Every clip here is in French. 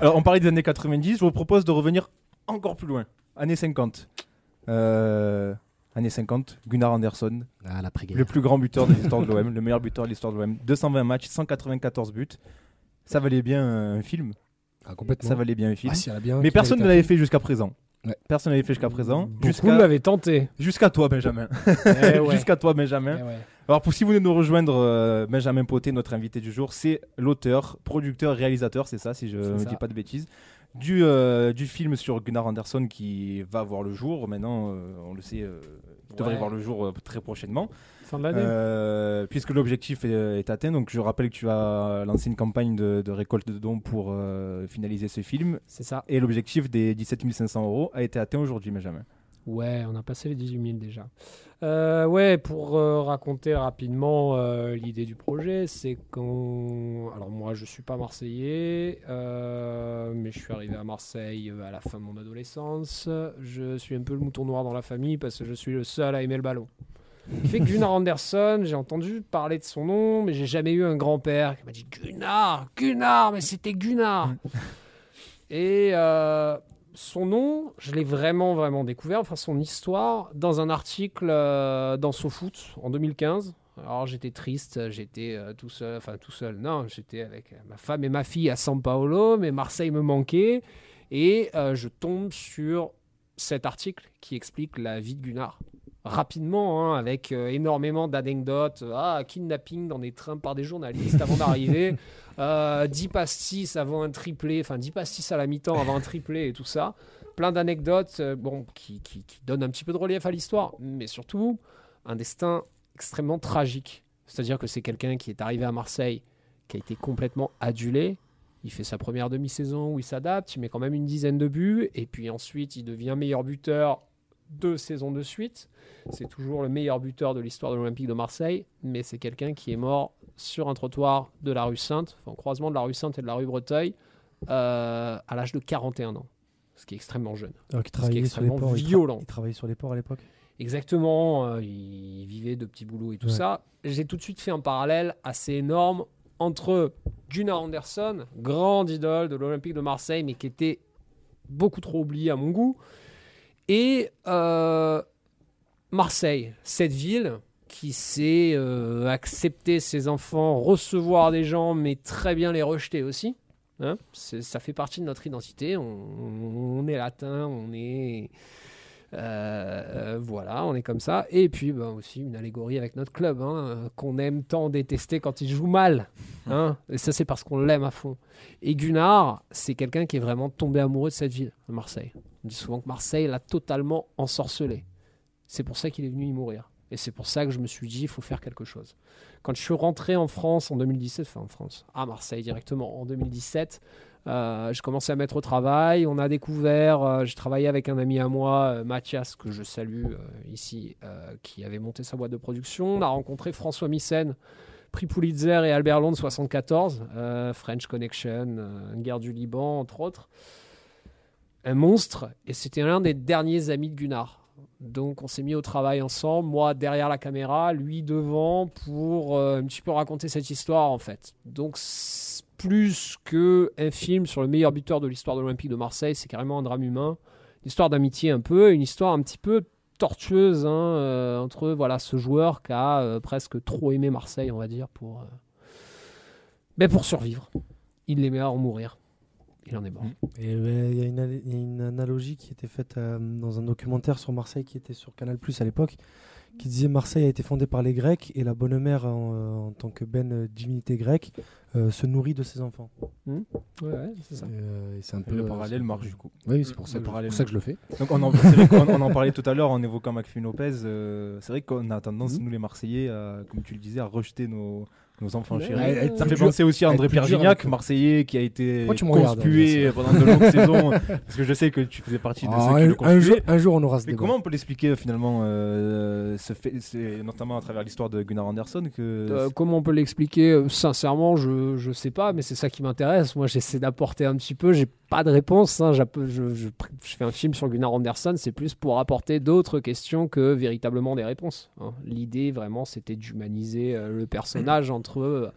Alors, on parlait des années 90, je vous propose de revenir encore plus loin. Années 50. Euh, années 50, Gunnar Andersson, Ah, le plus grand buteur de l'histoire de l'OM, le meilleur buteur de l'histoire de l'OM. 220 matchs, 194 buts. Ça valait bien un film. Ah, complètement. Ça valait bien un film. Ah, si, bien Mais personne ne l'avait fait jusqu'à présent. Ouais. Personne ne l'avait fait jusqu'à présent. Beaucoup Jusqu'à l'avaient tenté. jusqu'à toi, Benjamin. Eh ouais. Jusqu'à toi, Benjamin. Eh ouais. Alors, pour si vous de nous rejoindre, euh, Benjamin Poté, notre invité du jour, c'est l'auteur, producteur, réalisateur, c'est ça, si je ne dis pas de bêtises, du, euh, du film sur Gunnar Andersson qui va voir le jour. Maintenant, euh, on le sait, il devrait Ouais. voir le jour très prochainement. Fin de l'année. Puisque l'objectif est, est atteint, donc je rappelle que tu as lancé une campagne de, de récolte de dons pour finaliser ce film. C'est ça. Et l'objectif des 17 500 euros a été atteint aujourd'hui, Benjamin. Ouais, on a passé les 18 000 déjà. Euh, ouais, pour euh, raconter rapidement euh, l'idée du projet, c'est qu'on. Alors, moi, je suis pas Marseillais, mais je suis arrivé à Marseille à la fin de mon adolescence. Je suis un peu le mouton noir dans la famille parce que je suis le seul à aimer le ballon. Fait que Gunnar Anderson, j'ai entendu parler de son nom, mais j'ai jamais eu un grand-père qui m'a dit Gunnar, Gunnar, mais c'était Gunnar. Et son nom, je l'ai vraiment, vraiment découvert, enfin son histoire, dans un article euh, dans SoFoot en 2015. Alors j'étais triste, j'étais euh, tout seul, enfin tout seul, non, j'étais avec ma femme et ma fille à San Paolo, mais Marseille me manquait. Et euh, je tombe sur cet article qui explique la vie de Gunnar. Rapidement, hein, avec euh, énormément d'anecdotes. Ah, kidnapping dans des trains par des journalistes avant d'arriver. Euh, 10 pastis avant un triplé, enfin 10 pastis à la mi-temps avant un triplé et tout ça. Plein d'anecdotes euh, bon, qui, qui, qui donnent un petit peu de relief à l'histoire, mais surtout un destin extrêmement tragique. C'est-à-dire que c'est quelqu'un qui est arrivé à Marseille, qui a été complètement adulé. Il fait sa première demi-saison où il s'adapte, il met quand même une dizaine de buts, et puis ensuite il devient meilleur buteur deux saisons de suite. C'est toujours le meilleur buteur de l'histoire de l'Olympique de Marseille, mais c'est quelqu'un qui est mort sur un trottoir de la rue Sainte, enfin, croisement de la rue Sainte et de la rue Breteuil, euh, à l'âge de 41 ans, ce qui est extrêmement jeune. Alors qu'il Ce qui est travaillait sur les extrêmement ports. il tra- violent. Il travaillait sur les ports à l'époque? Exactement, euh, il vivait de petits boulots et tout Ouais. ça. J'ai tout de suite fait un parallèle assez énorme entre Gunnar Anderson, grande idole de l'Olympique de Marseille, mais qui était beaucoup trop oublié à mon goût, et euh, Marseille, cette ville qui sait euh, accepter ses enfants, recevoir des gens, mais très bien les rejeter aussi. Hein ça fait partie de notre identité. On, on est latin, on est euh, voilà, on est comme ça. Et puis ben, aussi une allégorie avec notre club, hein, qu'on aime tant détester quand il joue mal. Hein et ça, c'est parce qu'on l'aime à fond. Et Gunnar, c'est quelqu'un qui est vraiment tombé amoureux de cette ville, Marseille. On dit souvent que Marseille l'a totalement ensorcelé. C'est pour ça qu'il est venu y mourir. Et c'est pour ça que je me suis dit, il faut faire quelque chose. Quand je suis rentré en France en 2017, enfin en France, à Marseille directement, en 2017, euh, je commençais à mettre au travail. On a découvert, euh, j'ai travaillé avec un ami à moi, euh, Mathias, que je salue euh, ici, euh, qui avait monté sa boîte de production. On a rencontré François Missen, prix Pulitzer et Albert Londres 74, euh, French Connection, guerre du Liban, entre autres. Un monstre, et c'était l'un des derniers amis de Gunnar. Donc on s'est mis au travail ensemble, moi derrière la caméra, lui devant, pour un petit peu raconter cette histoire en fait. Donc plus que un film sur le meilleur buteur de l'histoire de l'Olympique de Marseille, c'est carrément un drame humain, une histoire d'amitié un peu, une histoire un petit peu tortueuse hein, euh, entre voilà ce joueur qui a euh, presque trop aimé Marseille, on va dire, pour, euh, ben, pour survivre. Il l'aimait à en mourir. Il en est mort. Et euh, il y, a une al- il y a une analogie qui était faite euh, dans un documentaire sur Marseille qui était sur Canal Plus à l'époque, qui disait Marseille a été fondée par les Grecs et la bonne mère, en, euh, en tant que belle divinité grecque, euh, se nourrit de ses enfants. Ouais, ouais, c'est ça. Et, euh, et c'est un peu Le euh, parallèle marche du coup. Oui, c'est pour ça, que je- parallèle pour ça que je le fais. Donc on en, c'est vrai qu'on- on en parlait tout à l'heure en évoquant McFinn Lopez. euh, c'est vrai qu'on a tendance, Mhm. nous les Marseillais, à, comme tu le disais, à rejeter nos, nos enfants chéris. ouais, ouais. Ça me fait dur- penser aussi à André eux. Marseillais, qui a été conspué pendant de longues saisons. Parce que je sais que tu faisais partie de Ah, ceux qui le un, jour, un jour, on aura ce Mais débat. comment on peut l'expliquer finalement, euh, ce fait, c'est notamment à travers l'histoire de Gunnar Anderson que Euh, comment on peut l'expliquer Euh, Sincèrement, je je sais pas, mais c'est ça qui m'intéresse. Moi, j'essaie d'apporter un petit peu. J'ai pas de réponse. hein. Je, je- je fais un film sur Gunnar Anderson, c'est plus pour apporter d'autres questions que véritablement des réponses. hein. L'idée, vraiment, c'était d'humaniser euh, le personnage entre euh,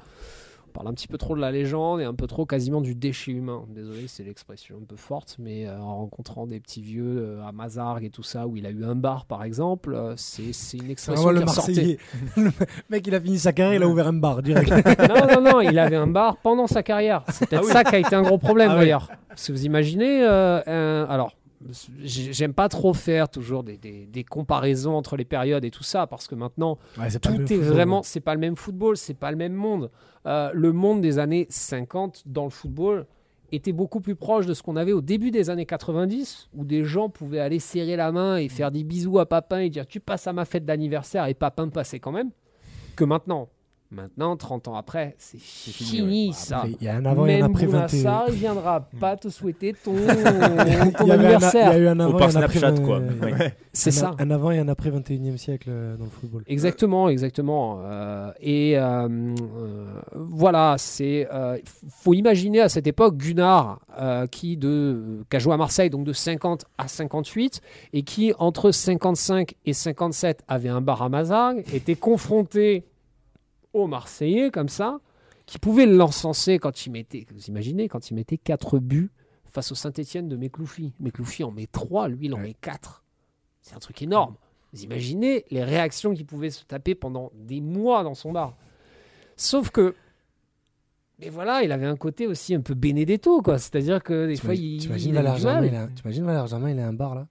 On parle un petit peu trop de la légende et un peu trop quasiment du déchet humain. Désolé, c'est l'expression un peu forte, mais euh, en rencontrant des petits vieux euh, à Mazargues et tout ça, où il a eu un bar par exemple, euh, c'est c'est une C'est expression vraiment qui le ressortait. Marseillais. le mec, il a fini sa carrière, il a ouvert un bar direct. non, non, non, il avait un bar pendant sa carrière. C'est peut-être ça qui a été un gros problème Ah oui. d'ailleurs. Parce que vous imaginez, un- alors, j'aime pas trop faire toujours des, des- des comparaisons entre les périodes et tout ça, parce que maintenant, Ouais, tout est football, vraiment, c'est pas le même football, c'est pas le même monde. Euh, le monde des années 50 dans le football était beaucoup plus proche de ce qu'on avait au début des années 90, où des gens pouvaient aller serrer la main et faire des bisous à Papin et dire tu passes à ma fête d'anniversaire et Papin passait quand même, que maintenant. Maintenant, 30 ans après, c'est fini, fini, ouais. ça. Il y a un avant et un après 21. Bounassar, il viendra pas te souhaiter ton, ton Il y a- il y anniversaire. a eu un avant et un après. Snapchat, quoi. Ouais. C'est un, ça. Un avant et un après 21e siècle euh, dans le football. Exactement, exactement. Euh, et euh, euh, voilà, c'est. euh, faut imaginer à cette époque Gunnar euh, qui de qui a joué à Marseille donc de 50 à 58 et qui entre 55 et 57 avait un bar à Mazargues, était confronté aux Marseillais comme ça, qui pouvaient l'encenser quand il mettait. Vous imaginez quand il mettait 4 buts face au Saint-Étienne de Mekloufi. Mekloufi en met 3, lui il en Ouais. met 4. C'est un truc énorme. Vous imaginez les réactions qu'il pouvait se taper pendant des mois dans son bar. Sauf que, mais voilà, il avait un côté aussi un peu Benedetto, quoi. C'est-à-dire que des fois, il, t'imagines Valère Germain, il a un bar là?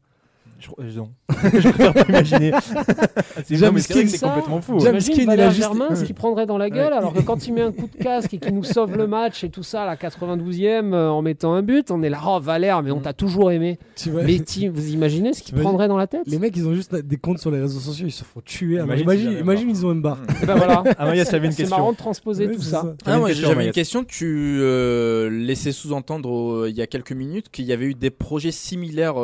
Je, euh, non. je préfère pas imaginer. c'est James mais c'est que King, c'est complètement fou. James Imagine King, il a Valère juste- Germain, ce qu'il prendrait dans la gueule, alors que quand il met un coup de casque et qu'il nous sauve le match et tout ça à la 92e euh, en mettant un but, on est là, oh Valère, mais on t'a toujours aimé. Tu vois, Mais vous imaginez ce qu'il prendrait dans la tête Les mecs, ils ont juste des comptes sur les réseaux sociaux, ils se font tuer. Imagine Imagine, ils ont un bar. Eh ben voilà. Ah, une C'est marrant de transposer Ouais, tout ça. ça. Ah, une j'avais une question. Tu euh, laissais sous-entendre euh, il y a quelques minutes qu'il y avait eu des projets similaires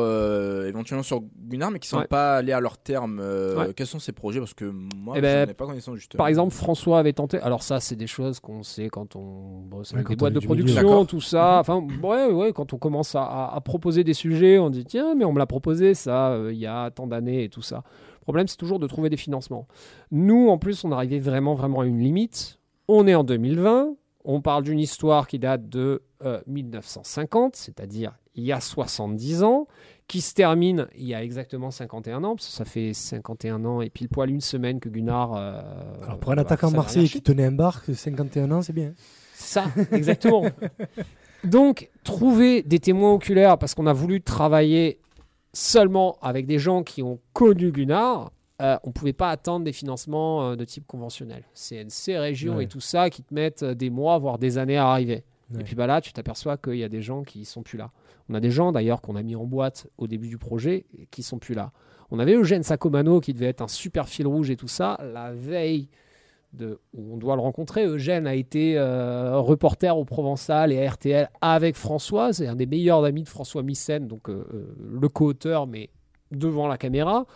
éventuellement sur Gunnar, mais qui sont Ouais. pas allés à leur terme. Euh, Ouais. Quels sont ces projets? Parce que moi, Eh je ben, n'en ai pas connaissance justement. Par exemple, François avait tenté. Alors ça, c'est des choses qu'on sait quand on bosse Ouais, avec quand des boîtes de production, tout ça. Enfin, ouais, ouais, quand on commence à, à- à proposer des sujets, on dit tiens, mais on me l'a proposé ça euh, il y a tant d'années et tout ça. Le problème, c'est toujours de trouver des financements. Nous, en plus, on arrivait vraiment, vraiment à une limite. On est en 2020. On parle d'une histoire qui date de euh, 1950, c'est-à-dire il y a 70 ans, qui se termine il y a exactement 51 ans, parce que ça fait 51 ans et pile poil une semaine que Gunnar. euh, Alors, pour un va attaquant marseillais qui tenait un bar, que 51 ans, c'est bien. C'est ça, exactement. Donc, trouver des témoins oculaires, parce qu'on a voulu travailler seulement avec des gens qui ont connu Gunnar, euh, on ne pouvait pas attendre des financements euh, de type conventionnel. CNC, région Ouais. et tout ça, qui te mettent des mois, voire des années à arriver. Ouais. Et puis bah là, tu t'aperçois qu'il y a des gens qui sont plus là. On a des gens d'ailleurs qu'on a mis en boîte au début du projet et qui sont plus là. On avait Eugène Sacomano qui devait être un super fil rouge et tout ça. La veille où on doit le rencontrer, Eugène a été euh, reporter au Provençal et à RTL avec François. C'est un des meilleurs amis de François Missen, donc euh, euh, le co-auteur, mais devant la caméra.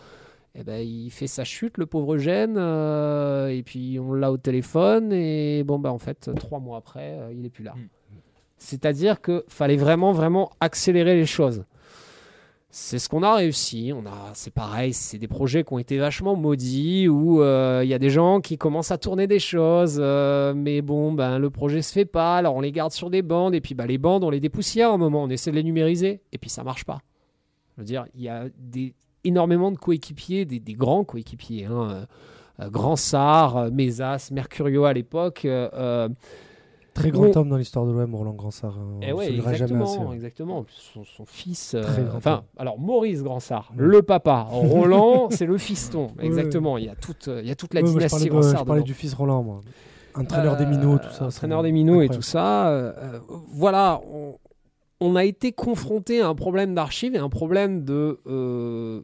Eh ben, il fait sa chute, le pauvre Eugène, et puis on l'a au téléphone, et bon, bah, en fait, trois mois après, il est plus là. Mm. C'est-à-dire qu'il fallait vraiment, vraiment accélérer les choses. C'est ce qu'on a réussi. On a, c'est pareil, c'est des projets qui ont été vachement maudits où euh, il y a des gens qui commencent à tourner des choses, euh, mais bon, ben le projet se fait pas. Alors on les garde sur des bandes et puis ben, les bandes on les dépoussière un moment, on essaie de les numériser et puis ça marche pas. Je veux dire, il y a des, énormément de coéquipiers, des, grands coéquipiers, hein, euh, euh, Grand Mesas, Mercurio à l'époque. Euh, euh, Très grand Bon. homme dans l'histoire de l'OM, Roland Gransart. hein, eh on ouais, dira jamais assez. exactement, ouais. exactement. En plus, Son, son fils, euh, Très grand enfin, alors Maurice Gransart, Ouais. le papa. Roland, c'est le fiston, exactement. Il y a toute, il y a toute la moi, je dynastie parlais, de- je parlais du fils Roland, moi. Entraîneur des minots, tout ça. Euh, Entraîneur des minots et tout ça. euh, euh, voilà, on, on a été confronté à un problème d'archives et un problème de. euh,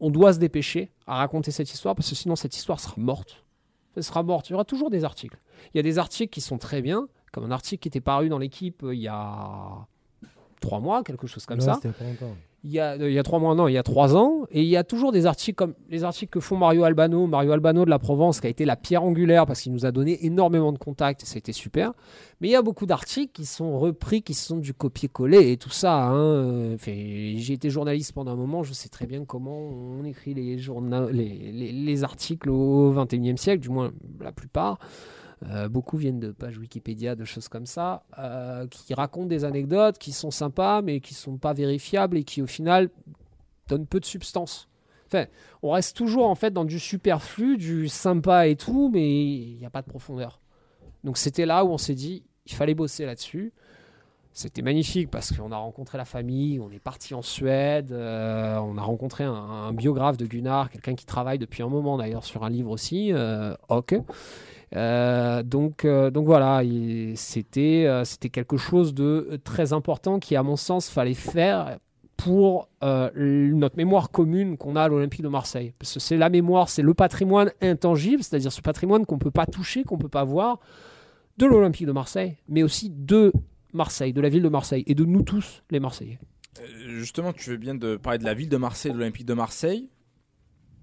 on doit se dépêcher à raconter cette histoire parce que sinon cette histoire sera morte. Elle sera morte. Il y aura toujours des articles. Il y a des articles qui sont très bien, comme un article qui était paru dans l'équipe euh, il y a trois mois, quelque chose comme ça. pas. Il y, a, euh, il y a trois mois, non, il y a trois ans. Et il y a toujours des articles comme les articles que font Mario Albano. Mario Albano de la Provence, qui a été la pierre angulaire parce qu'il nous a donné énormément de contacts et ça a été super. Mais il y a beaucoup d'articles qui sont repris, qui sont du copier-coller et tout ça. hein. Euh, enfin, J'ai été journaliste pendant un moment, je sais très bien comment on écrit les, les, les- les articles au 21e siècle, du moins la plupart. Euh, beaucoup viennent de pages Wikipédia, de choses comme ça, euh, qui racontent des anecdotes qui sont sympas, mais qui sont pas vérifiables et qui au final donnent peu de substance. Enfin, on reste toujours en fait dans du superflu, du sympa et tout, mais il n'y a pas de profondeur. Donc c'était là où on s'est dit, il fallait bosser là-dessus. C'était magnifique parce qu'on a rencontré la famille, on est parti en Suède, euh, on a rencontré un, biographe de Gunnar, quelqu'un qui travaille depuis un moment d'ailleurs sur un livre aussi, Ok. Euh, donc, euh, donc voilà, il- c'était euh, c'était quelque chose de très important qui, à mon sens, fallait faire pour notre mémoire commune qu'on a à l'Olympique de Marseille. Parce que c'est la mémoire, c'est le patrimoine intangible, c'est-à-dire ce patrimoine qu'on ne peut pas toucher, qu'on ne peut pas voir, de l'Olympique de Marseille, mais aussi de Marseille, de la ville de Marseille, et de nous tous, les Marseillais. Justement, tu veux bien de parler de la ville de Marseille, de l'Olympique de Marseille.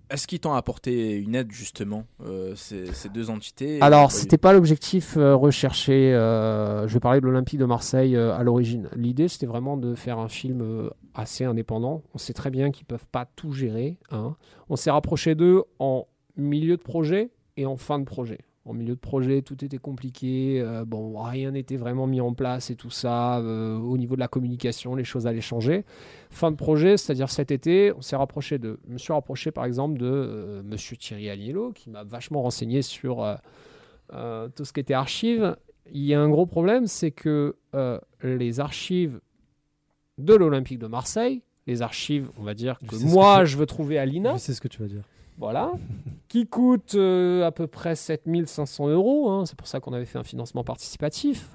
Est-ce qu'ils t'ont apporté une aide justement, euh, ces, ces deux entités Alors, c'était pas l'objectif euh, recherché. euh, je vais parler de l'Olympique de Marseille à l'origine. L'idée, c'était vraiment de faire un film assez indépendant. On sait très bien qu'ils peuvent pas tout gérer. hein. On s'est rapproché d'eux en milieu de projet et en fin de projet. En milieu de projet, tout était compliqué. euh, bon, rien n'était vraiment mis en place et tout ça. euh, au niveau de la communication, les choses allaient changer. Fin de projet, c'est-à-dire cet été, on s'est rapproché de. Je me suis rapproché par exemple de euh, Monsieur Thierry Agnello, qui m'a vachement renseigné sur euh, tout ce qui était archives. Il y a un gros problème, c'est que les archives de l'Olympique de Marseille, les archives, on va dire que moi je veux trouver à l'INA, sais ce que tu vas dire. Voilà, qui coûte euh, à peu près 7500 euros. hein. C'est pour ça qu'on avait fait un financement participatif,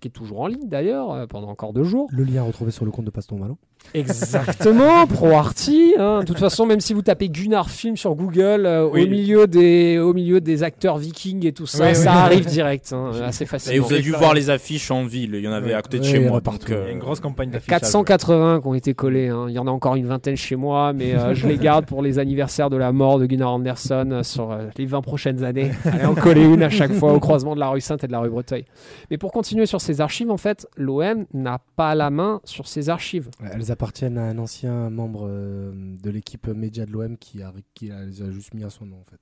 qui est toujours en ligne d'ailleurs, euh, pendant encore deux jours. Le lien retrouvé sur le compte de Paston Vallon. Exactement, ProArty. hein. De toute façon, même si vous tapez Gunnar Film sur Google, euh, Oui. au, milieu des, au milieu des acteurs vikings et tout ça, Oui, oui. ça arrive direct, hein, assez Et facilement. vous avez dû voir les affiches en ville, il y en avait à côté de chez moi. partout. euh, Il y a une grosse campagne d'affichage. 480 qui ont été collés. hein. Il y en a encore une vingtaine chez moi, mais euh, je les garde pour les anniversaires de la mort de Gunnar Anderson euh, sur euh, les 20 prochaines années. Allez en coller une à chaque fois au croisement de la rue Sainte et de la rue Breteuil. Mais pour continuer sur ces archives, en fait, l'OM n'a pas la main sur ces archives. Elles appartiennent à un ancien membre euh, de l'équipe média de l'OM qui, a, qui a- les a juste mis à son nom en fait.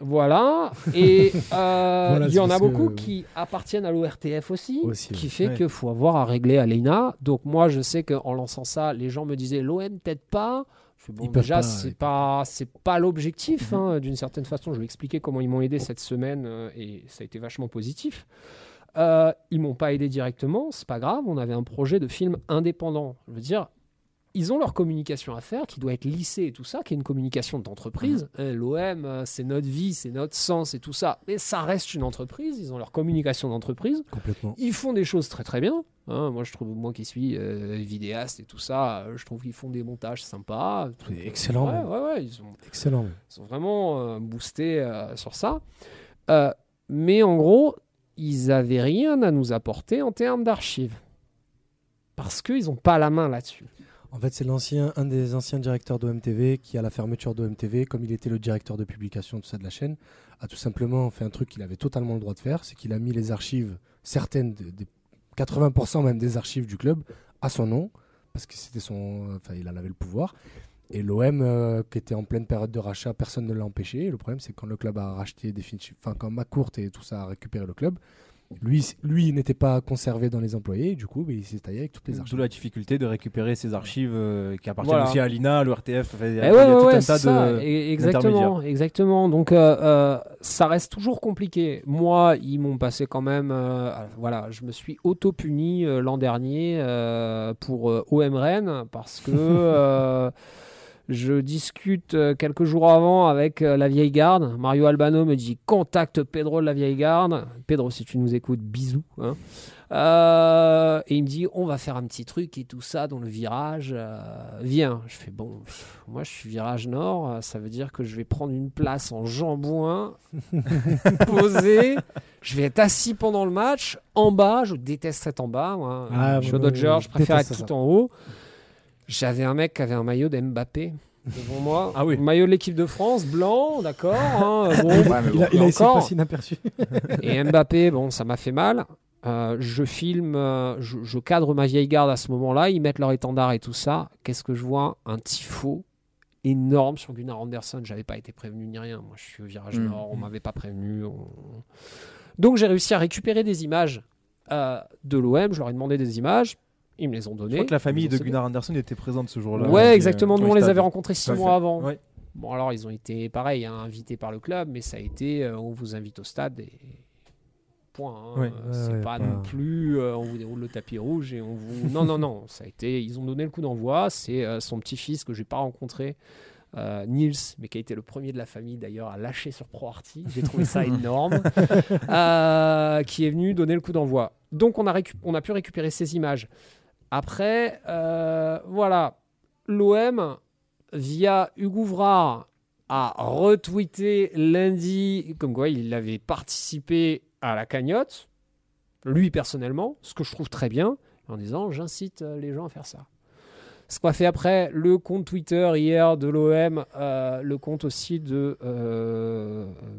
Voilà. Et euh, Voilà, il y en a que- beaucoup qui appartiennent à l'ORTF aussi, Aussi, qui fait Ouais. qu'il faut avoir à régler à l'ENA. Donc moi, je sais qu'en lançant ça, les gens me disaient l'OM peut-être pas. Je fais, bon, Ils peuvent déjà, c'est pas, c'est pas l'objectif. Mhm. hein, D'une certaine façon, je vais expliquer comment ils m'ont aidé cette semaine euh, et ça a été vachement positif. Euh, ils m'ont pas aidé directement, c'est pas grave. On avait un projet de film indépendant. Je veux dire, ils ont leur communication à faire, qui doit être lissée et tout ça, qui est une communication d'entreprise. Mhm. Hein, L'OM, euh, c'est notre vie, c'est notre sens et tout ça. Mais ça reste une entreprise. Ils ont leur communication d'entreprise. Complètement. Ils font des choses très très bien. hein. moi, je trouve, moi qui suis euh, vidéaste et tout ça, euh, je trouve qu'ils font des montages sympas. Excellent, Ouais, ouais, ouais, ils ont, Excellent. ils sont vraiment euh, boostés euh, sur ça. Mais en gros, ils avaient rien à nous apporter en termes d'archives. Parce qu'ils n'ont pas la main là-dessus. En fait, c'est l'ancien, un des anciens directeurs d'OMTV qui, à la fermeture d'OMTV, comme il était le directeur de publication tout ça de la chaîne, a tout simplement fait un truc qu'il avait totalement le droit de faire, c'est qu'il a mis les archives, certaines, des- des 80% même des archives du club, à son nom, parce que c'était son, enfin, il en avait le pouvoir. Et l'OM, euh, qui était en pleine période de rachat, personne ne l'a empêché. Et le problème, c'est que quand le club a racheté définitivement, enfin, quand McCourt et tout ça a récupéré le club, lui, lui il n'était pas conservé dans les employés, et du coup, il s'est taillé avec toutes les D'où archives. la difficulté de récupérer ces archives euh, qui appartiennent Voilà. aussi à l'INA, à l'ORTF. enfin, Il y a, Eh il y a ouais, tout ouais, un tas ça, de. exactement, exactement. Donc euh, euh, ça reste toujours compliqué. Moi, ils m'ont passé quand même. euh, voilà, je me suis auto-puni euh, l'an dernier euh, pour euh, OM Rennes parce que euh, je discute euh, quelques jours avant avec euh, la vieille garde. Mario Albano me dit contacte Pedro de la vieille garde. Pedro, si tu nous écoutes, bisous. hein. Euh, et il me dit on va faire un petit truc et tout ça dans le virage. euh, viens. Je fais bon. pff, moi, je suis virage nord. Ça veut dire que je vais prendre une place en jambouin, posé. Je vais être assis pendant le match en bas. Je déteste être en bas. Moi. Ah, je suis au moi, Dodgers. je préfère être tout ça. en haut. J'avais un mec qui avait un maillot d'Mbappé devant moi. Ah oui. Maillot de l'équipe de France, blanc, d'accord. hein, bon. Ouais, Il a, il a Et essayé de encore. passer inaperçu. Et Mbappé, bon, ça m'a fait mal. Euh, je filme, euh, je, je cadre ma vieille garde à ce moment-là. Ils mettent leur étendard et tout ça. Qu'est-ce que je vois? Un tifo énorme sur Gunnar Anderson. J'avais pas été prévenu ni rien. Moi, je suis au virage Mm. nord. On m'avait pas prévenu. on- Donc j'ai réussi à récupérer des images euh, de l'OM. Je leur ai demandé des images. Ils me les ont Je données. crois que la famille de. Gunnar Anderson était présente ce jour-là. Ouais, exactement. euh, Nous, on les avait rencontrés six mois avant. Ouais. Bon, alors, ils ont été, pareil, hein, invités par le club, mais ça a été, euh, on vous invite au stade et point. hein. Euh, c'est Ouais, pas non plus, euh, on vous déroule le tapis rouge et on vous. non, non, non. Ça a été, ils ont donné le coup d'envoi. C'est son petit-fils que j'ai pas rencontré. euh, Niels, mais qui a été le premier de la famille d'ailleurs à lâcher sur ProArty. J'ai trouvé ça énorme. Euh, qui est venu donner le coup d'envoi. Donc on a, on a pu récupérer ces images. Après, euh, voilà, l'OM, via Hugo Vrard, a retweeté lundi, comme quoi il avait participé à la cagnotte, lui personnellement, ce que je trouve très bien, en disant j'incite euh, les gens à faire ça. Ce qu'a fait après le compte Twitter hier de l'OM, euh, le compte aussi de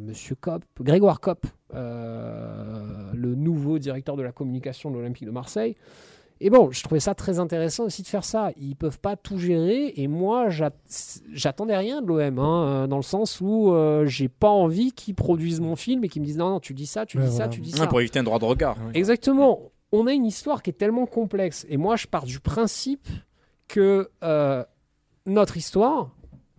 Monsieur Kopp, Grégoire Kopp, le nouveau directeur de la communication de l'Olympique de Marseille. Et bon, je trouvais ça très intéressant aussi de faire ça. Ils peuvent pas tout gérer et moi, j'at- j'attendais rien de l'OM, hein, euh, dans le sens où euh, j'ai pas envie qu'ils produisent mon film et qu'ils me disent non, non, tu dis ça, tu Ouais, dis ça, tu dis Ouais, ça. pour éviter un droit de regard. Exactement. On a une histoire qui est tellement complexe. Et moi, je pars du principe que euh, notre histoire,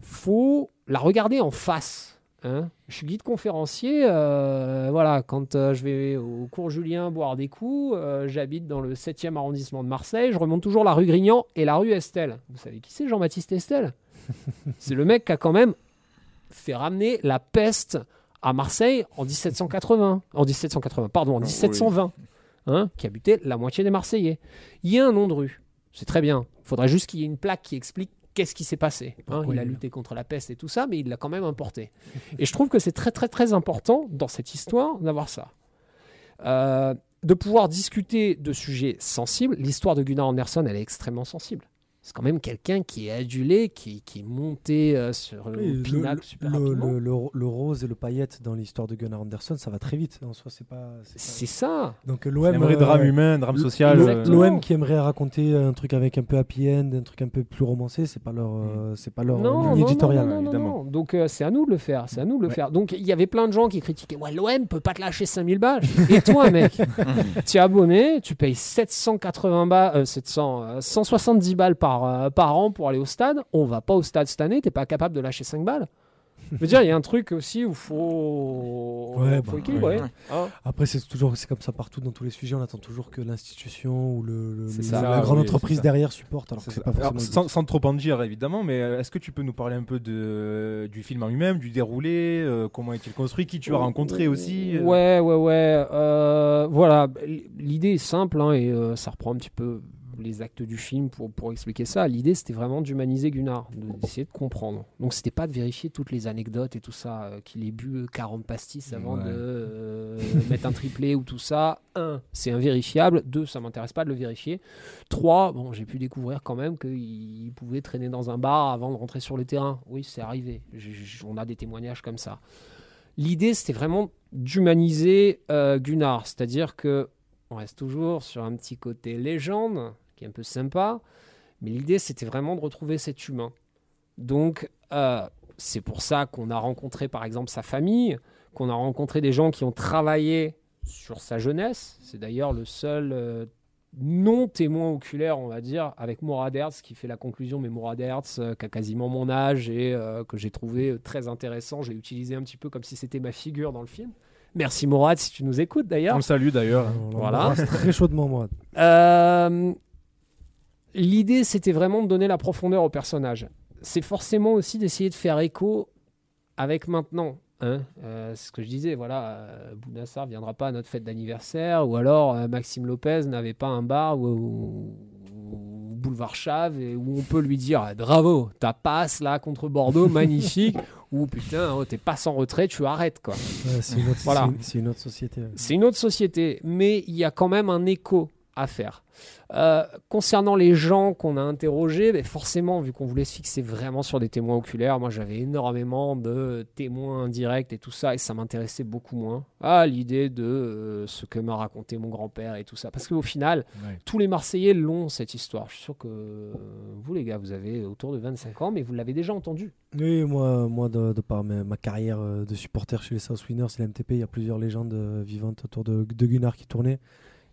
faut la regarder en face. Hein. Je suis guide conférencier. euh, voilà, quand euh, je vais au cours Julien boire des coups, euh, j'habite dans le 7e arrondissement de Marseille. Je remonte toujours la rue Grignan et la rue Estelle. Vous savez qui c'est Jean-Baptiste Estelle? C'est le mec qui a quand même fait ramener la peste à Marseille en 1780. En 1780, pardon, en Oui. 1720 hein, qui habitait la moitié des Marseillais. Il y a un nom de rue, c'est très bien. Il faudrait juste qu'il y ait une plaque qui explique qu'est-ce qui s'est passé. hein. Il a lutté contre la peste et tout ça, mais il l'a quand même importé. et je trouve que c'est très très très important dans cette histoire d'avoir ça. Euh, de pouvoir discuter de sujets sensibles. L'histoire de Gunnar Anderson, elle est extrêmement sensible. C'est quand même quelqu'un qui est adulé, qui, qui est monté euh, sur le Oui, le, pinacle super le- rapidement. le- le- le rose et le paillette dans l'histoire de Gunnar Anderson, ça va très vite. En soi, c'est pas. c'est pas- ça. Donc Un l'OM. vrai euh, drame humain, un drame social. euh. L'OM qui aimerait raconter un truc avec un peu happy end, un truc un peu plus romancé, c'est pas leur, euh, c'est pas leur non, ligne non, éditoriale. non, non, non, évidemment. non. Donc euh, c'est à nous de le faire, c'est à nous de le Ouais. faire. Donc il y avait plein de gens qui critiquaient ouais l'OM peut pas te lâcher 5000 balles. Et toi mec, tu es abonné, tu payes 780 balles, euh, 700, euh, 170 balles par, euh, par an pour aller au stade. On va pas au stade cette année, t'es pas capable de lâcher 5 balles. Je veux dire, il y a un truc aussi où faut, Ouais, faut bah, équilibrer. ouais. Ah. Après, c'est toujours c'est comme ça partout dans tous les sujets. On attend toujours que l'institution ou le, le- C'est le- ça, la grande oui, entreprise derrière supporte. Alors C'est Alors, sans, sans trop en dire évidemment, mais euh, est-ce que tu peux nous parler un peu de, du film en lui-même, du déroulé, euh, comment est-il construit, qui tu as rencontré aussi euh Ouais, ouais, ouais. euh, voilà, l'idée est simple hein, et euh, ça reprend un petit peu les actes du film pour, pour expliquer ça. L'idée, c'était vraiment d'humaniser Gunnar, de- d'essayer de comprendre. Donc, c'était pas de vérifier toutes les anecdotes et tout ça, euh, qu'il ait bu euh, 40 pastis avant Ouais. de euh, mettre un triplé ou tout ça. Un, c'est invérifiable. Deux, ça m'intéresse pas de le vérifier. Trois, bon, j'ai pu découvrir quand même qu'il pouvait traîner dans un bar avant de rentrer sur le terrain. Oui, c'est arrivé. On a des témoignages comme ça. L'idée, c'était vraiment d'humaniser euh, Gunnar, c'est-à-dire que on reste toujours sur un petit côté légende, qui est un peu sympa, mais l'idée, c'était vraiment de retrouver cet humain. Donc, euh, c'est pour ça qu'on a rencontré, par exemple, sa famille, qu'on a rencontré des gens qui ont travaillé sur sa jeunesse. C'est d'ailleurs le seul euh, non-témoin oculaire, on va dire, avec Mourad Hertz, qui fait la conclusion, mais Mourad Hertz, euh, qui a quasiment mon âge et que j'ai trouvé très intéressant. Je l'ai utilisé un petit peu comme si c'était ma figure dans le film. Merci Mourad, si tu nous écoutes On d'ailleurs. le salue d'ailleurs. On Voilà. très chaudement, moi. Euh, L'idée, c'était vraiment de donner la profondeur au personnage. C'est forcément aussi d'essayer de faire écho avec maintenant. Hein Euh, c'est ce que je disais, voilà, euh, Bounassar viendra pas à notre fête d'anniversaire, ou alors euh, Maxime Lopez n'avait pas un bar ou, ou- ou boulevard Chave et où on peut lui dire Ah, bravo, ta passe là contre Bordeaux, magnifique, ou putain, oh, t'es pas sans retrait, tu arrêtes quoi. Ouais, c'est une, autre- Voilà. c'est une- c'est une autre société. C'est une autre société, mais il y a quand même un écho à faire. Euh, concernant les gens qu'on a interrogés, ben forcément, vu qu'on voulait se fixer vraiment sur des témoins oculaires, moi j'avais énormément de témoins indirects et tout ça, et ça m'intéressait beaucoup moins à l'idée de euh, ce que m'a raconté mon grand-père et tout ça. Parce qu'au final, Ouais. tous les Marseillais l'ont cette histoire. Je suis sûr que euh, vous, les gars, vous avez autour de 25 ans, mais vous l'avez déjà entendu. Oui, moi, moi de, de par ma, ma carrière de supporter chez les South Winners et la MTP, il y a plusieurs légendes vivantes autour de, de Gunnar qui tournaient.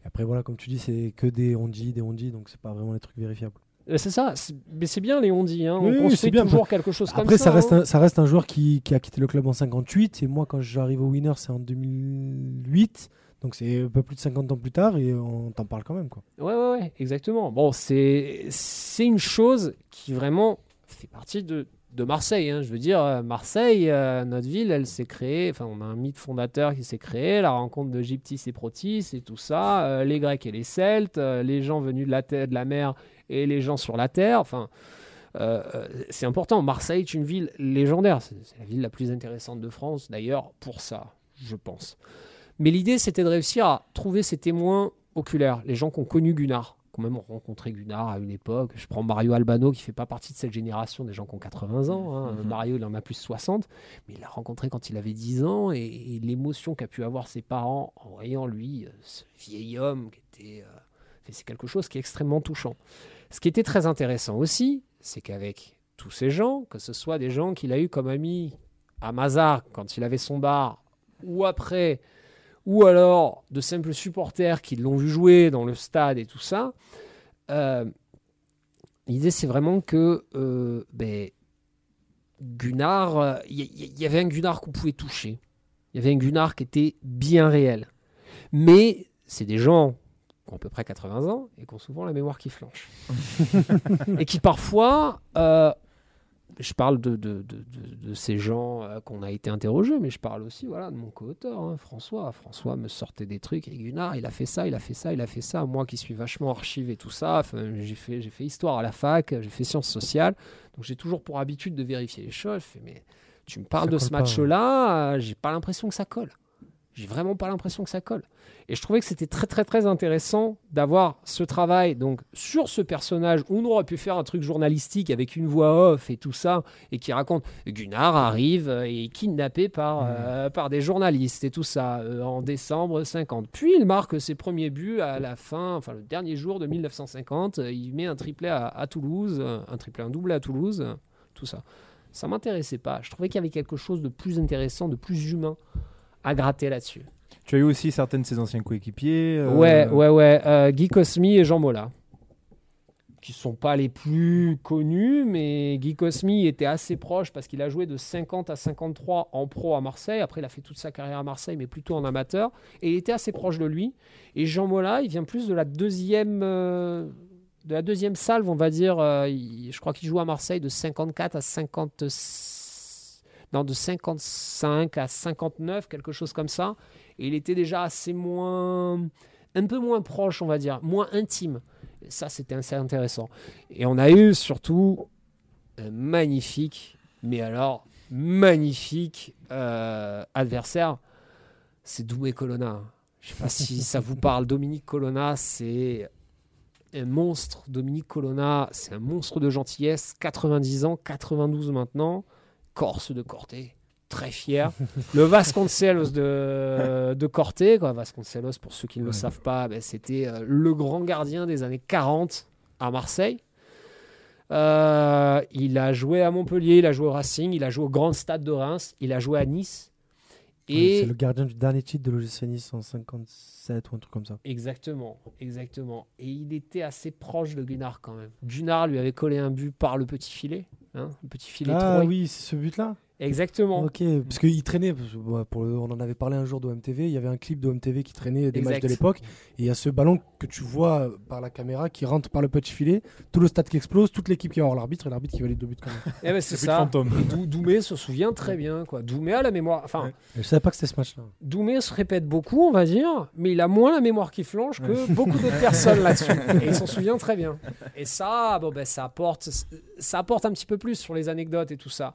Et après, voilà, comme tu dis, c'est que des on dit, des on dit, donc c'est pas vraiment des trucs vérifiables. Euh, C'est ça, c'est- mais c'est bien, Léon dit. Hein. Oui, on oui, bien. toujours quelque chose comme Après, ça. ça reste, hein. un, ça reste un joueur qui, qui a quitté le club en 58. Et moi, quand j'arrive au Winners, c'est en 2008. Donc c'est un peu plus de 50 ans plus tard et on t'en parle quand même. Quoi. Ouais, ouais, ouais, exactement. Bon, c'est c'est une chose qui vraiment fait partie de, de Marseille. hein. Je veux dire, euh, Marseille, euh, notre ville, elle s'est créée. Enfin, on a un mythe fondateur qui s'est créé, la rencontre de Gyptis et Protis et tout ça, euh, les Grecs et les Celtes, les gens venus de la, terre, de la mer et les gens sur la terre. Enfin, c'est important. Marseille est une ville légendaire. C'est la ville la plus intéressante de France, d'ailleurs, pour ça, je pense. Mais l'idée, c'était de réussir à trouver ces témoins oculaires, les gens qui ont connu Gunnar, qui ont même rencontré Gunnar à une époque. Je prends Mario Albano, qui fait pas partie de cette génération des gens qui ont 80 ans. hein. Mhm. Mario, il en a plus de 60, mais il l'a rencontré quand il avait 10 ans, et, et l'émotion qu'a pu avoir ses parents en voyant lui, euh, ce vieil homme, qui était, euh, c'est quelque chose qui est extrêmement touchant. Ce qui était très intéressant aussi, c'est qu'avec tous ces gens, que ce soit des gens qu'il a eu comme amis à Mazar quand il avait son bar, ou après, ou alors de simples supporters qui l'ont vu jouer dans le stade et tout ça. euh, L'idée, c'est vraiment que euh, ben, Gunnar, euh, il y, y- y avait un Gunnar qu'on pouvait toucher. Il y avait un Gunnar qui était bien réel. Mais c'est des gens qui ont à peu près 80 ans et qui ont souvent la mémoire qui flanche. et qui parfois, euh, je parle de, de, de- de- de ces gens euh, qu'on a été interrogés, mais je parle aussi voilà, de mon co-auteur, hein, François. François me sortait des trucs, et Gunnar, il a fait ça, il a fait ça, il a fait ça. Moi qui suis vachement archive et tout ça, j'ai fait, j'ai fait histoire à la fac, j'ai fait sciences sociales, donc j'ai toujours pour habitude de vérifier les choses. Je fais, mais tu me parles Ça de ce match-là, euh, j'ai pas l'impression que ça colle. J'ai vraiment pas l'impression que ça colle. Et je trouvais que c'était très très très intéressant d'avoir ce travail donc sur ce personnage où on aurait pu faire un truc journalistique avec une voix off et tout ça et qui raconte Gunnar arrive euh, et est kidnappé par, euh, par des journalistes et tout ça euh, en décembre 50. Puis il marque ses premiers buts à la fin, enfin le dernier jour de 1950. euh, Il met un triplé à, à Toulouse, un triplé, un doublé à Toulouse, tout ça. Ça m'intéressait pas. Je trouvais qu'il y avait quelque chose de plus intéressant, de plus humain à gratter là-dessus. Tu as eu aussi certains de ses anciens coéquipiers. euh, Ouais, ouais, ouais. euh, Guy Cosmi et Jean Mola. Qui sont pas les plus connus, mais Guy Cosmi était assez proche parce qu'il a joué de 50 à 53 en pro à Marseille. Après, il a fait toute sa carrière à Marseille, mais plutôt en amateur. Et il était assez proche de lui. Et Jean Mola, il vient plus de la deuxième. euh, de la deuxième salve, on va dire, euh, il- je crois qu'il joue à Marseille de 54 à 50, non, de 55 à 59, quelque chose comme ça. Et il était déjà assez moins, un peu moins proche, on va dire, moins intime. Et ça, c'était assez intéressant. Et on a eu surtout un magnifique, mais alors magnifique euh, adversaire, c'est Doumé Colonna. Je sais pas si ça vous parle. Dominique Colonna, c'est un monstre. Dominique Colonna, c'est un monstre de gentillesse. 90 ans, 92 maintenant. Corse de Corté, très fier. Le Vasconcelos de, de Corté, quoi. Vasconcelos, pour ceux qui ne le Ouais. savent pas, ben, c'était euh, le grand gardien des années 40 à Marseille. Euh, il a joué à Montpellier, il a joué au Racing, il a joué au Grand Stade de Reims, il a joué à Nice. Et C'est le gardien du dernier titre de l'OGC Nice en 57 ou un truc comme ça. Exactement, exactement. Et il était assez proche de Gunnar quand même. Gunnar lui avait collé un but par le petit filet. Hein, le petit filet Ah oui, c'est ce but-là Exactement. Ok, parce qu'il traînait, parce que, ouais, pour le- on en avait parlé un jour d'OMTV, il y avait un clip d'OMTV qui traînait des matchs de l'époque, et il y a ce ballon que tu vois par la caméra qui rentre par le petit filet, tout le stade qui explose, toute l'équipe qui va voir l'arbitre, et l'arbitre qui valide deux buts quand même. Eh ben, c'est Le but ça. Et Doumé se souvient très bien. Quoi. Doumé a la mémoire. Enfin, Ouais. Je savais pas que c'était ce match-là. Doumé se répète beaucoup, on va dire, mais il a moins la mémoire qui flanche que beaucoup d'autres personnes là-dessus. Et il s'en souvient très bien. Et ça, bon, ben, ça, apporte, ça apporte un petit peu plus sur les anecdotes et tout ça.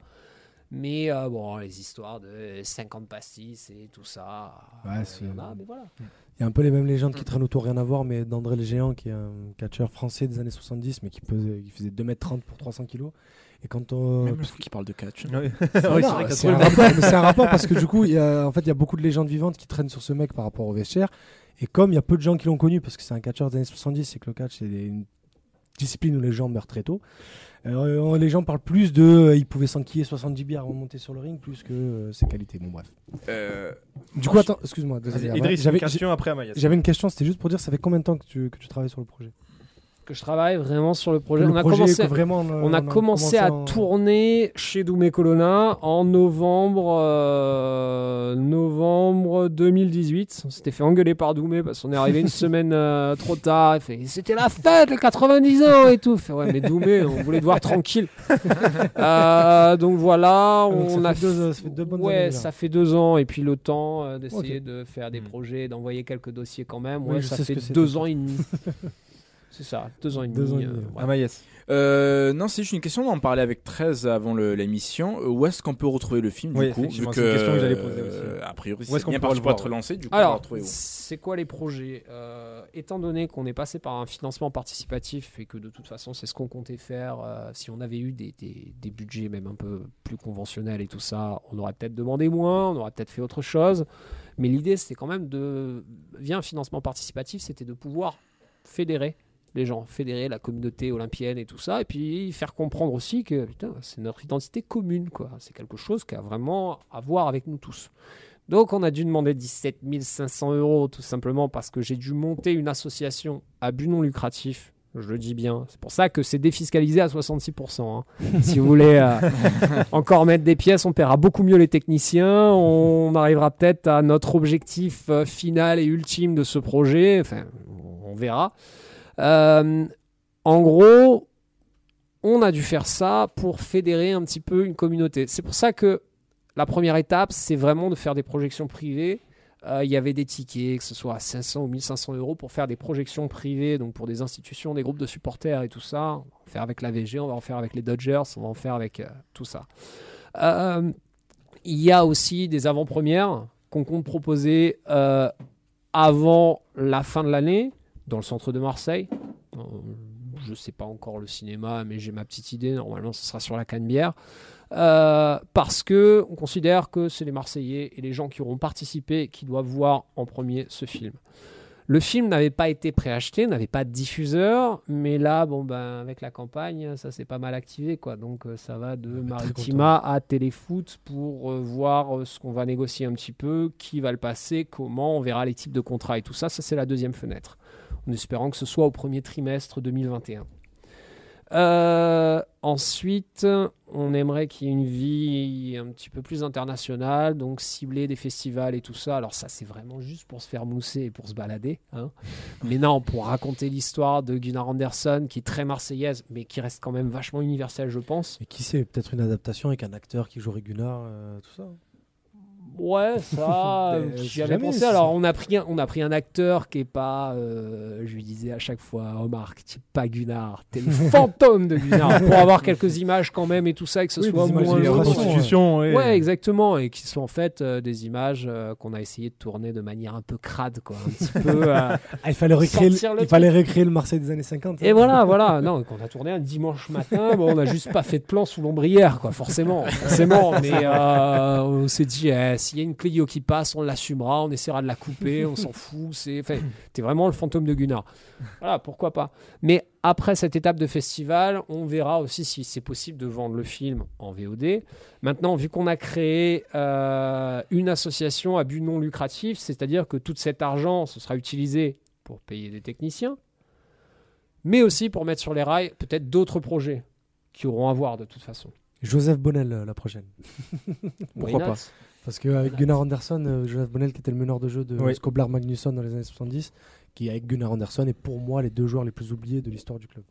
Mais euh, bon, les histoires de 50 pastis et tout ça, Ouais, euh, c'est- il y en a, mais voilà. Il y a un peu les mêmes légendes qui traînent autour, rien à voir, mais d'André le Géant, qui est un catcheur français des années 70, mais qui, pesait- qui faisait 2m30 pour 300 kg. Et quand on. Même le fou qui parle de catch. Oui, c'est un, rapport, un parce que du coup, il y a, en fait, il y a beaucoup de légendes vivantes qui traînent sur ce mec par rapport au vestiaire. Et comme il y a peu de gens qui l'ont connu, parce que c'est un catcheur des années 70, c'est que le catch, c'est une discipline où les gens meurent très tôt. Euh, les gens parlent plus de. euh, il pouvait s'enquiller 70 bières avant de monter sur le ring, plus que euh, ses qualités. Bon, bref. Euh, Du coup, attends, excuse-moi. Idriss, une J'avais question après j'avais une question, c'était juste pour dire, ça fait combien de temps que tu, que tu travailles sur le projet? Que je travaille vraiment sur le projet. Le on a projet, commencé, vraiment, on a commencé à en- tourner chez Doumé Colonna en novembre, euh, novembre 2018. On s'était fait engueuler par Doumé parce qu'on est arrivé une semaine euh, trop tard. C'était la fête, les 90 ans et tout. Fait, ouais, mais Doumé, on voulait te voir tranquille. Euh, donc voilà, Ah, donc on ça a fait deux- ça fait deux bonnes ouais, années, ça fait deux ans et puis le temps euh, d'essayer de faire des Hmm. projets, d'envoyer quelques dossiers quand même. Ouais, ça fait deux ans et demi. C'est ça, deux ans et demi. Deux ans et euh, demi, ouais. Amayas. euh, non, c'est juste une question. On en parlait avec 13 avant l'émission. Euh, Où est-ce qu'on peut retrouver le film Oui, du coup vu une question que j'allais poser aussi. A priori, Où est-ce c'est qu'on bien parti pour être lancé. Du coup, Alors, c'est quoi les projets? Euh, Étant donné qu'on est passé par un financement participatif et que de toute façon c'est ce qu'on comptait faire, euh, si on avait eu des, des- des budgets même un peu plus conventionnels et tout ça, on aurait peut-être demandé moins, on aurait peut-être fait autre chose. Mais l'idée c'était quand même de, via un financement participatif, c'était de pouvoir fédérer les gens, fédérer la communauté olympienne et tout ça, et puis faire comprendre aussi que putain, c'est notre identité commune, quoi. C'est quelque chose qui a vraiment à voir avec nous tous. Donc on a dû demander 17 500 euros tout simplement parce que j'ai dû monter une association à but non lucratif. Je le dis bien. C'est pour ça que c'est défiscalisé à 66%. hein. si vous voulez euh, encore mettre des pièces, on paiera beaucoup mieux les techniciens. On arrivera peut-être à notre objectif euh, final et ultime de ce projet. Enfin, on verra. Euh, en gros, on a dû faire ça pour fédérer un petit peu une communauté. C'est pour ça que la première étape, c'est vraiment de faire des projections privées. Euh, Il y avait des tickets, que ce soit à 500 ou 1500 euros, pour faire des projections privées, donc pour des institutions, des groupes de supporters et tout ça. On va en faire avec la VG, on va en faire avec les Dodgers, on va en faire avec euh, tout ça. Il y a aussi des avant-premières qu'on compte proposer avant la fin de l'année, dans le centre de Marseille. Euh, je ne sais pas encore le cinéma, mais j'ai ma petite idée. Normalement, ce sera sur la Canebière. Euh, parce que on considère que c'est les Marseillais et les gens qui auront participé qui doivent voir en premier ce film. Le film n'avait pas été préacheté, n'avait pas de diffuseur, mais là, bon ben, avec la campagne, ça s'est pas mal activé, quoi. Donc euh, ça va de très Maritima à Téléfoot pour euh, voir euh, ce qu'on va négocier un petit peu, qui va le passer, comment, on verra les types de contrats et tout ça. Ça, c'est la deuxième fenêtre, en espérant que ce soit au premier trimestre 2021. Euh, ensuite, on aimerait qu'il y ait une vie un petit peu plus internationale, donc cibler des festivals et tout ça. Alors ça, c'est vraiment juste pour se faire mousser et pour se balader. hein. Mais non, pour raconter l'histoire de Gunnar Anderson, qui est très marseillaise, mais qui reste quand même vachement universelle, je pense. Et qui sait, peut-être une adaptation avec un acteur qui jouerait Gunnar, euh, tout ça. Ouais, ça, j'y euh, avais jamais, pensé. Alors, on a pris un, on a pris un acteur qui est pas, euh, je lui disais à chaque fois, Omar, tu es pas Gunnar, t'es le fantôme de Gunnar, pour avoir quelques images quand même et tout ça, et que ce Oui, soit moins ouais. Ouais, exactement, et qui sont en fait euh, des images euh, qu'on a essayé de tourner de manière un peu crade, quoi, un petit peu. Ah, il fallait recréer, le, le il fallait recréer le Marseille des années 50. Et voilà, voilà. Non, qu'on a tourné un dimanche matin, bon, on n'a juste pas fait de plan sous l'ombrière, quoi, forcément. Forcément, mais on s'est dit, eh, s'il y a une Clio qui passe, on l'assumera, on essaiera de la couper, on s'en fout. C'est, enfin, t'es vraiment le fantôme de Gunnar. Voilà, pourquoi pas. Mais après cette étape de festival, on verra aussi si c'est possible de vendre le film en VOD. Maintenant, vu qu'on a créé euh, une association à but non lucratif, c'est-à-dire que tout cet argent, ce sera utilisé pour payer des techniciens, mais aussi pour mettre sur les rails peut-être d'autres projets qui auront à voir de toute façon. Joseph Bonnel, euh, la prochaine. Pourquoi pas? Parce qu'avec Gunnar Anderson, euh, Joseph Bonnel, qui était le meneur de jeu de Oui. Skoblar Magnusson dans les années 70, qui avec Gunnar Anderson est pour moi les deux joueurs les plus oubliés de l'histoire du club.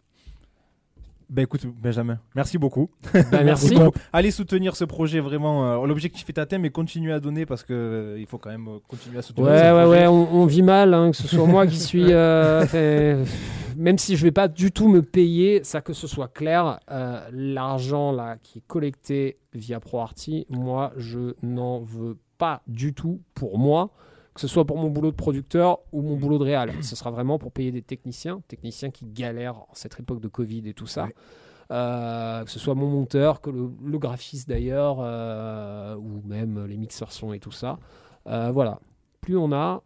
Ben écoute, Benjamin, merci beaucoup. Bah, merci. beaucoup. Allez soutenir ce projet vraiment. euh, L'objectif est atteint, mais continuez à donner parce que euh, il faut quand même euh, continuer à soutenir. Ouais, ce ouais, projet. ouais, on, on vit mal, hein, que ce soit moi qui suis. euh, fait- même si je vais pas du tout me payer, ça que ce soit clair, euh, l'argent là qui est collecté via ProArty, moi je n'en veux pas du tout pour moi. Que ce soit pour mon boulot de producteur ou mon boulot de réal. Ce sera vraiment pour payer des techniciens, techniciens qui galèrent en cette époque de Covid et tout ça. Ouais. Euh, que ce soit mon monteur, que le, le graphiste d'ailleurs, euh, ou même les mixeurs son et tout ça. Voilà. Plus on a,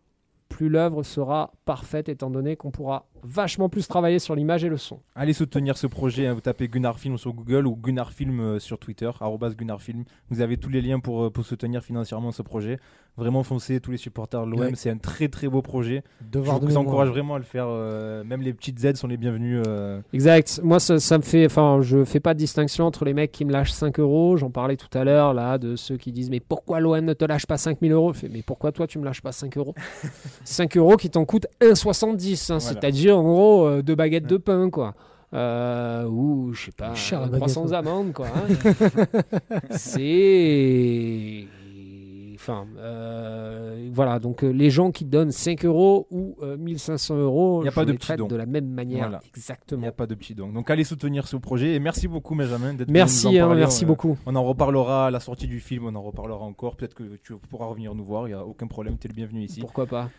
plus l'œuvre sera parfaite étant donné qu'on pourra vachement plus travailler sur l'image et le son. Allez soutenir ce projet, hein, vous tapez Gunnar Film sur Google ou Gunnar Film euh, sur Twitter, Gunnar Film. Vous avez tous les liens pour, euh, pour soutenir financièrement ce projet. Vraiment foncez, tous les supporters de l'OM, Ouais. c'est un très très beau projet. Devoir Je vous encourage vraiment à le faire, euh, même les petites aides sont les bienvenues. euh. Exact. Moi, ça, ça me fait. Enfin, je fais pas de distinction entre les mecs qui me lâchent 5 euros. J'en parlais tout à l'heure, là, de ceux qui disent Mais pourquoi l'OM ne te lâche pas 5000 euros? Je fais, Mais pourquoi toi, tu me lâches pas 5 euros? 5 euros qui t'en coûtent 1,70. hein, Voilà. C'est-à-dire, en gros, euh, deux baguettes de pain, quoi. Euh, ou, je sais pas, Cher, la euh, baguette, 300 ouais. amandes, quoi. hein. C'est. Enfin, euh, voilà. Donc, euh, les gens qui donnent 5 euros ou euh, 1500 euros, Y a je pas de petits dons. la même manière. Voilà. Il Exactement. n'y a pas de petits donc. Donc allez soutenir ce projet et merci beaucoup Benjamin d'être venu Merci, nous en hein, merci On, euh, beaucoup. On en reparlera à la sortie du film, on en reparlera encore. Peut-être que tu pourras revenir nous voir, il n'y a aucun problème, tu es le bienvenu ici. Pourquoi pas